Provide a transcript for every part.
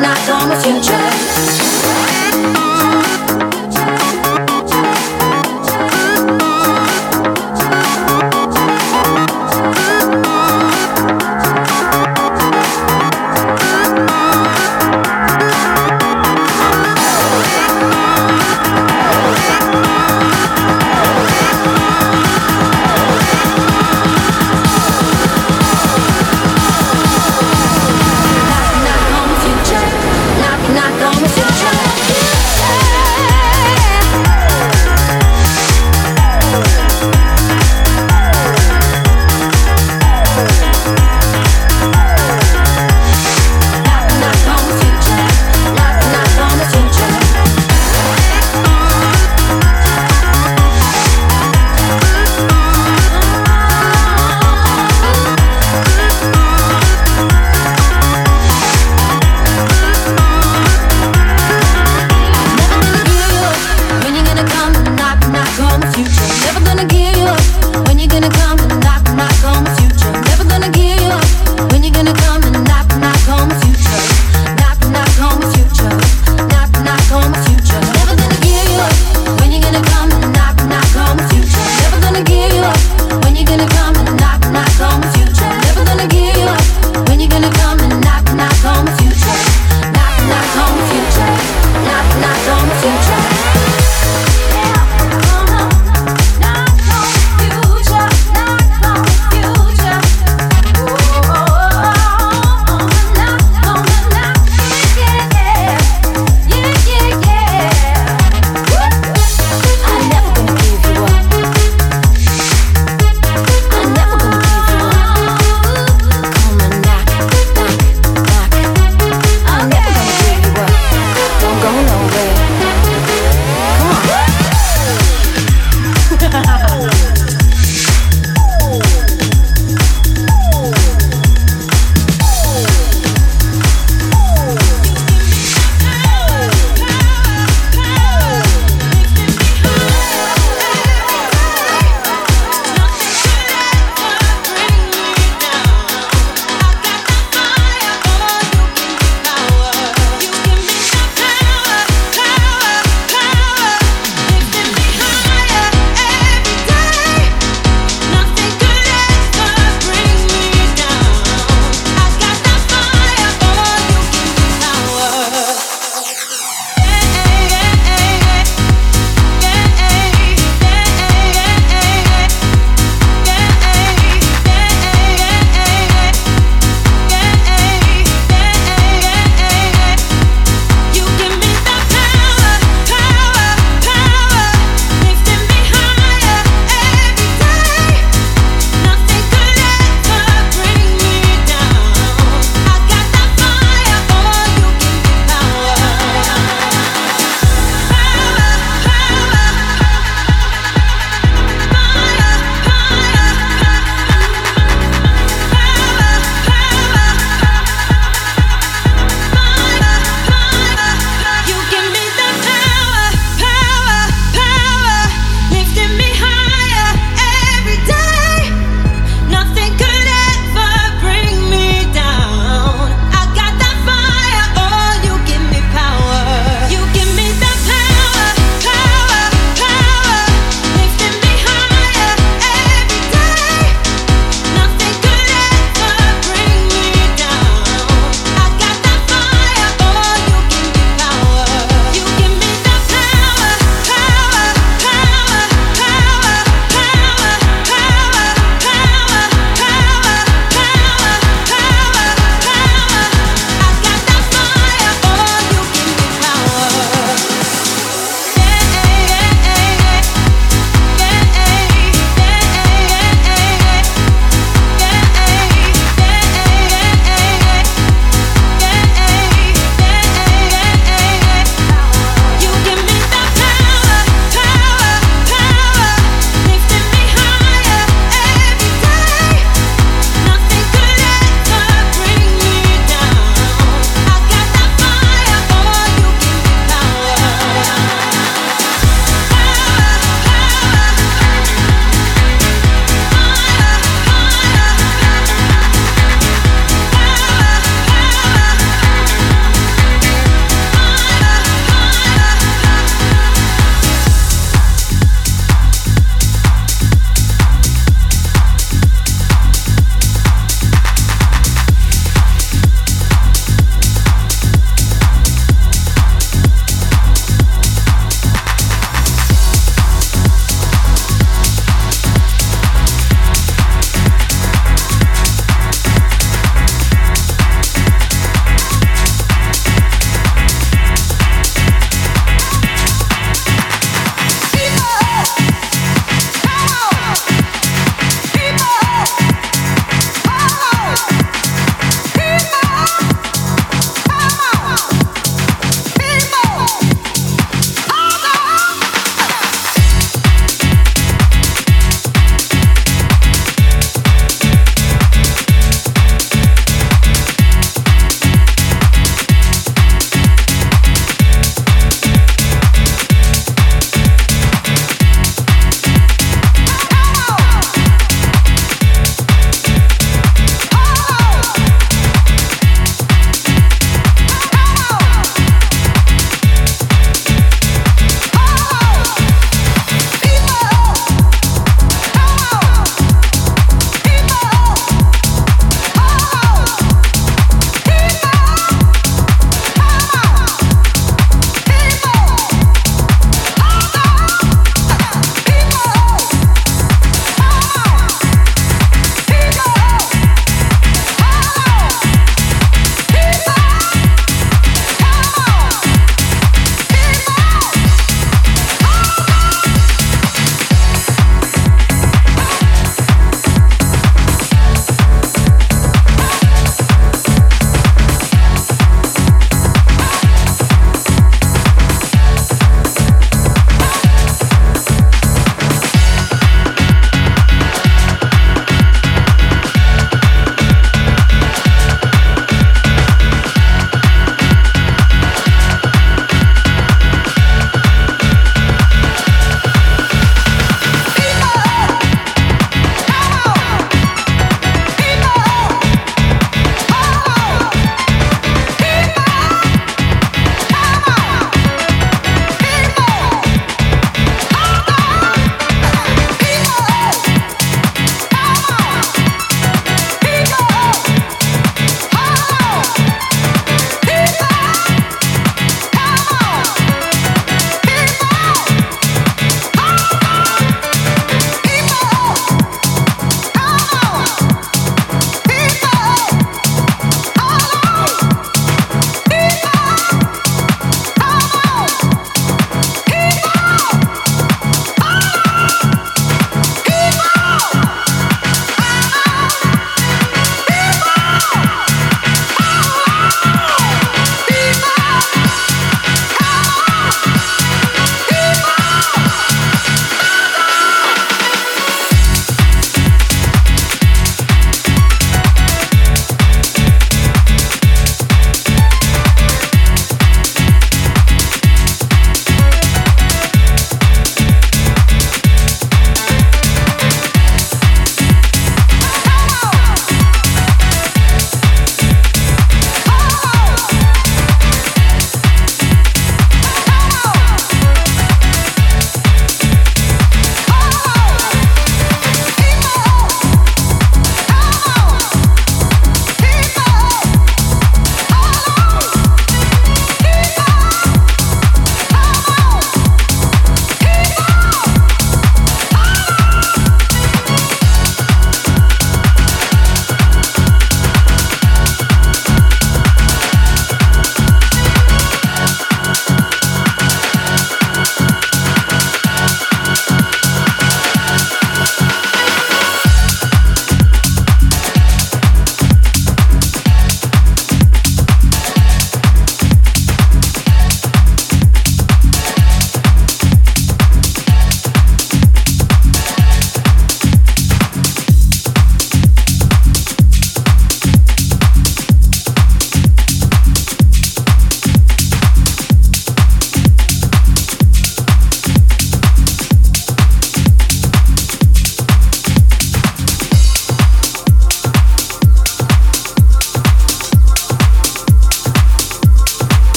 Knock,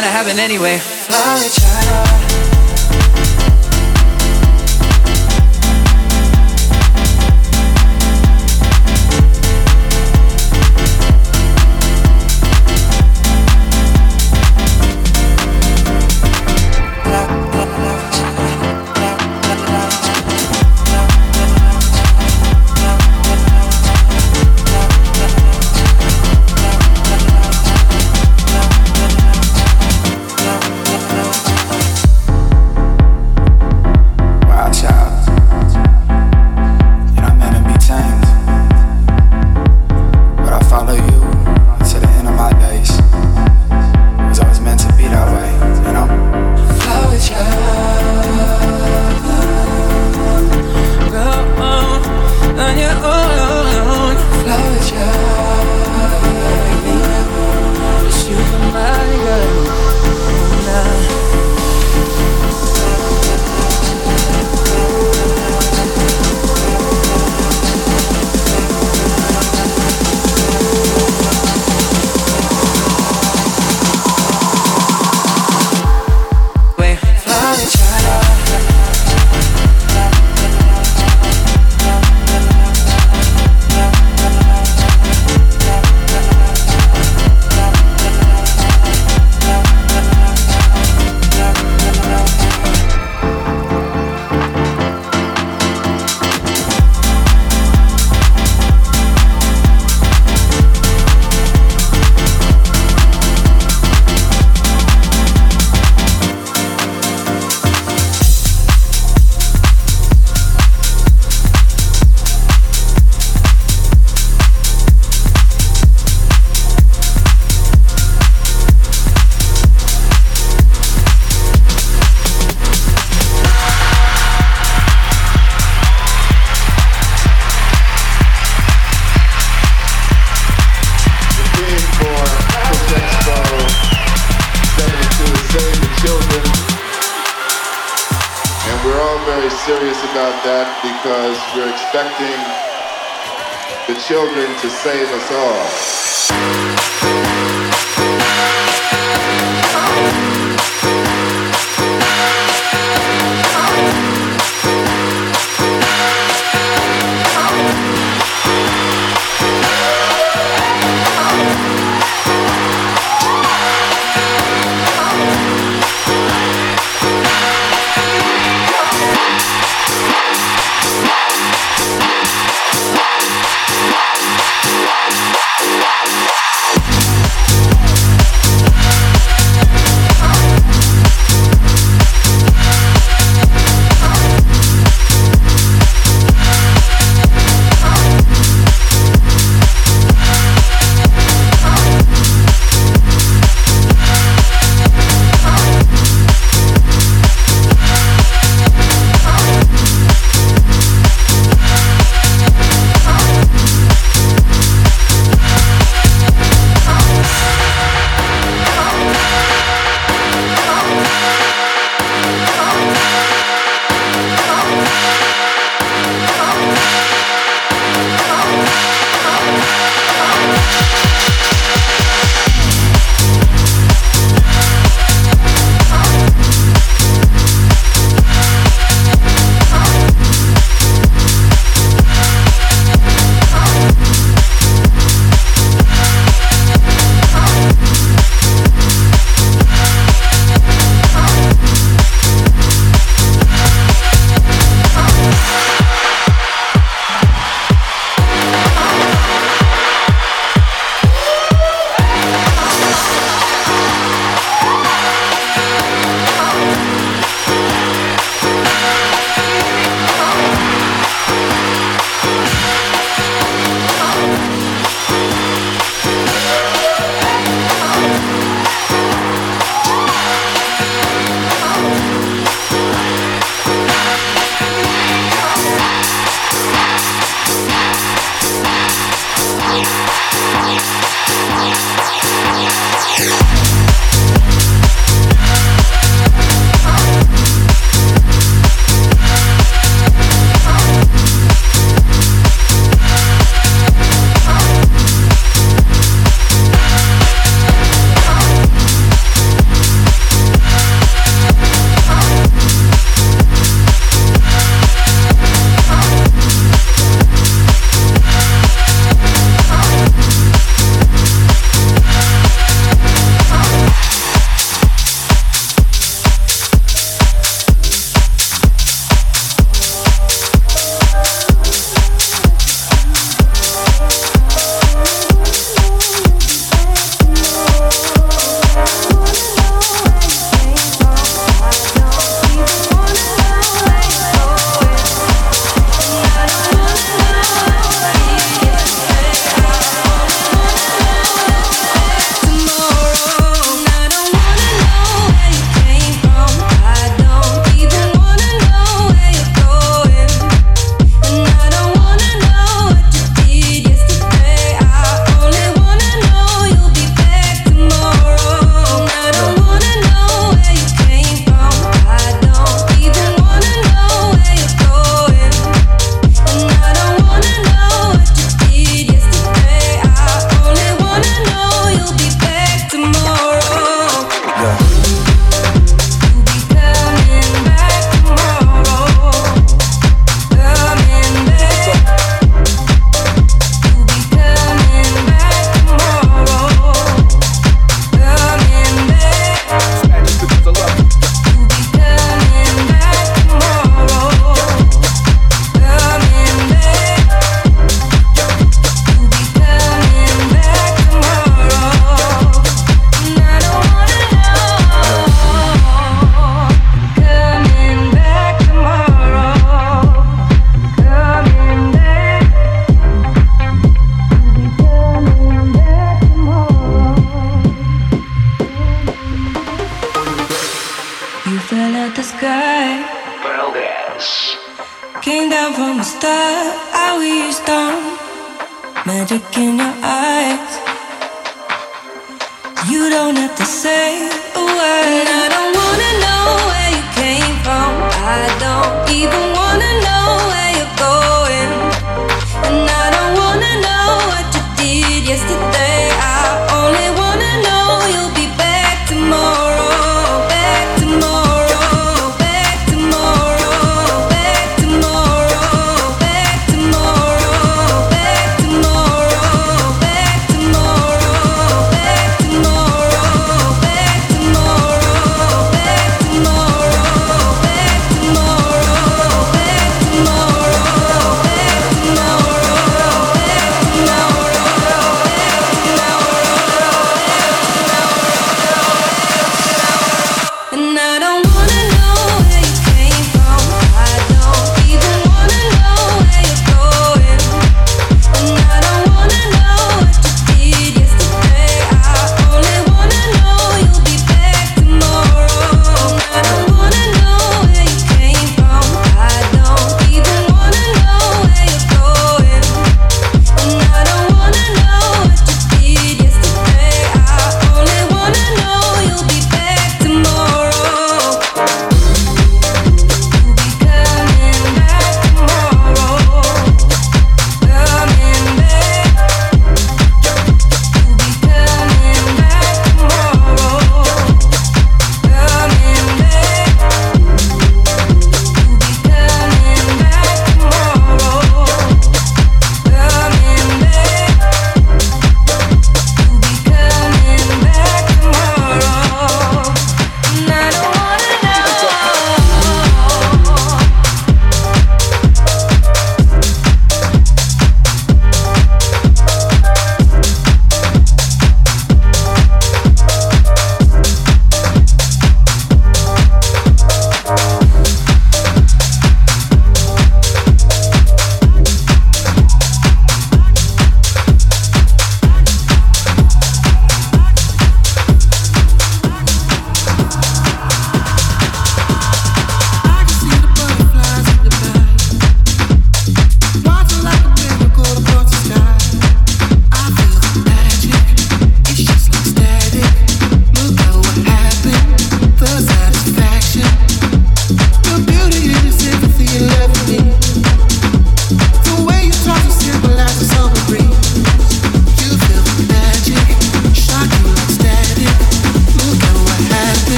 gonna happen anyway. Flower child. To save us all.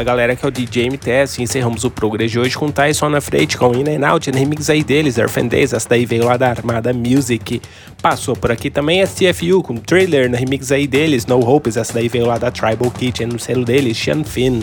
Fala galera, que é o DJ MTS encerramos o Progress de hoje com Tyson na frente com In and Out, remix aí deles, Days, essa daí veio lá da Armada Music. Passou por aqui também a CFU com Trailer remix aí deles, No Hopes, essa daí veio lá da Tribal Kitchen no selo deles, Sean Finn.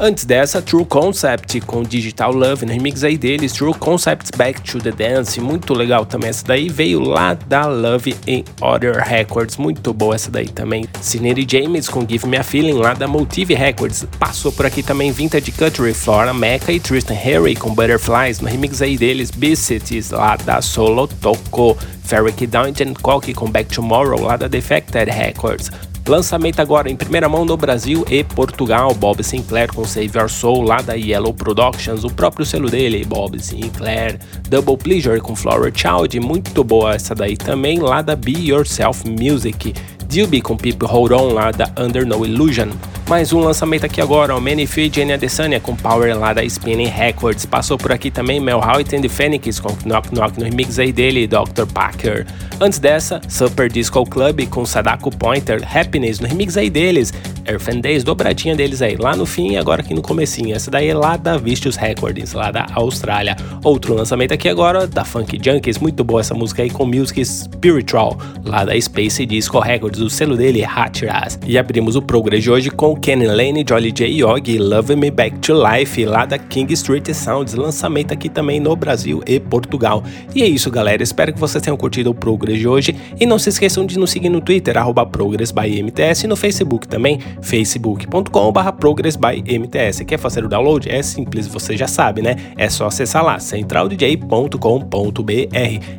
Antes dessa, True Concept com Digital Love, no remix aí deles, True Concepts Back to the Dance, muito legal também essa daí, veio lá da Love in Other Records, muito boa essa daí também. Cineri James com Give Me a Feeling, lá da Motive Records, passou por aqui também Vintage Country, Flora Mecca e Tristan Harry com Butterflies, no remix aí deles, Biscuits, lá da Solo Toco, Ferric Down and Cock com Back Tomorrow, lá da Defected Records. Lançamento agora em primeira mão no Brasil e Portugal. Bob Sinclair com Save Your Soul lá da Yellow Productions, o próprio selo dele, Bob Sinclair. Double Pleasure com Flower Child, muito boa essa daí também, lá da Be Yourself Music. Dilby com People Hold On lá da Under No Illusion. Mais um lançamento aqui agora, o Manifest Jenny Adesanya com Power lá da Spinning Records. Passou por aqui também Mel Howitt the Phoenix com Knock Knock no remix aí dele, Dr. Packer. Antes dessa, Super Disco Club com Sadako Pointer, Happiness no remix aí deles, Earth Days, dobradinha deles aí, lá no fim e agora aqui no comecinho. Essa daí é lá da Vicious Records, lá da Austrália. Outro lançamento aqui agora, da Funk Junkies, muito boa essa música aí com Music Spiritual, lá da Space Disco Records, o selo dele é Hatras. E abrimos o Progress de hoje com Kenny Lane, Jolly J. Yogi, Love Me Back to Life, lá da King Street Sounds, lançamento aqui também no Brasil e Portugal. E é isso, galera. Espero que vocês tenham curtido o Progress de hoje. E não se esqueçam de nos seguir no Twitter, arroba ProgressByMTS, e no Facebook também, facebook.com.br ProgressByMTS. Quer fazer o download? É simples, você já sabe, né? É só acessar lá, centraldj.com.br.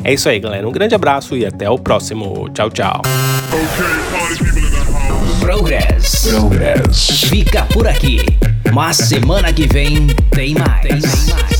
É isso aí, galera. Um grande abraço e até o próximo. Tchau, tchau. Progress. Progress. Fica por aqui. Mas semana que vem tem mais. Tem mais.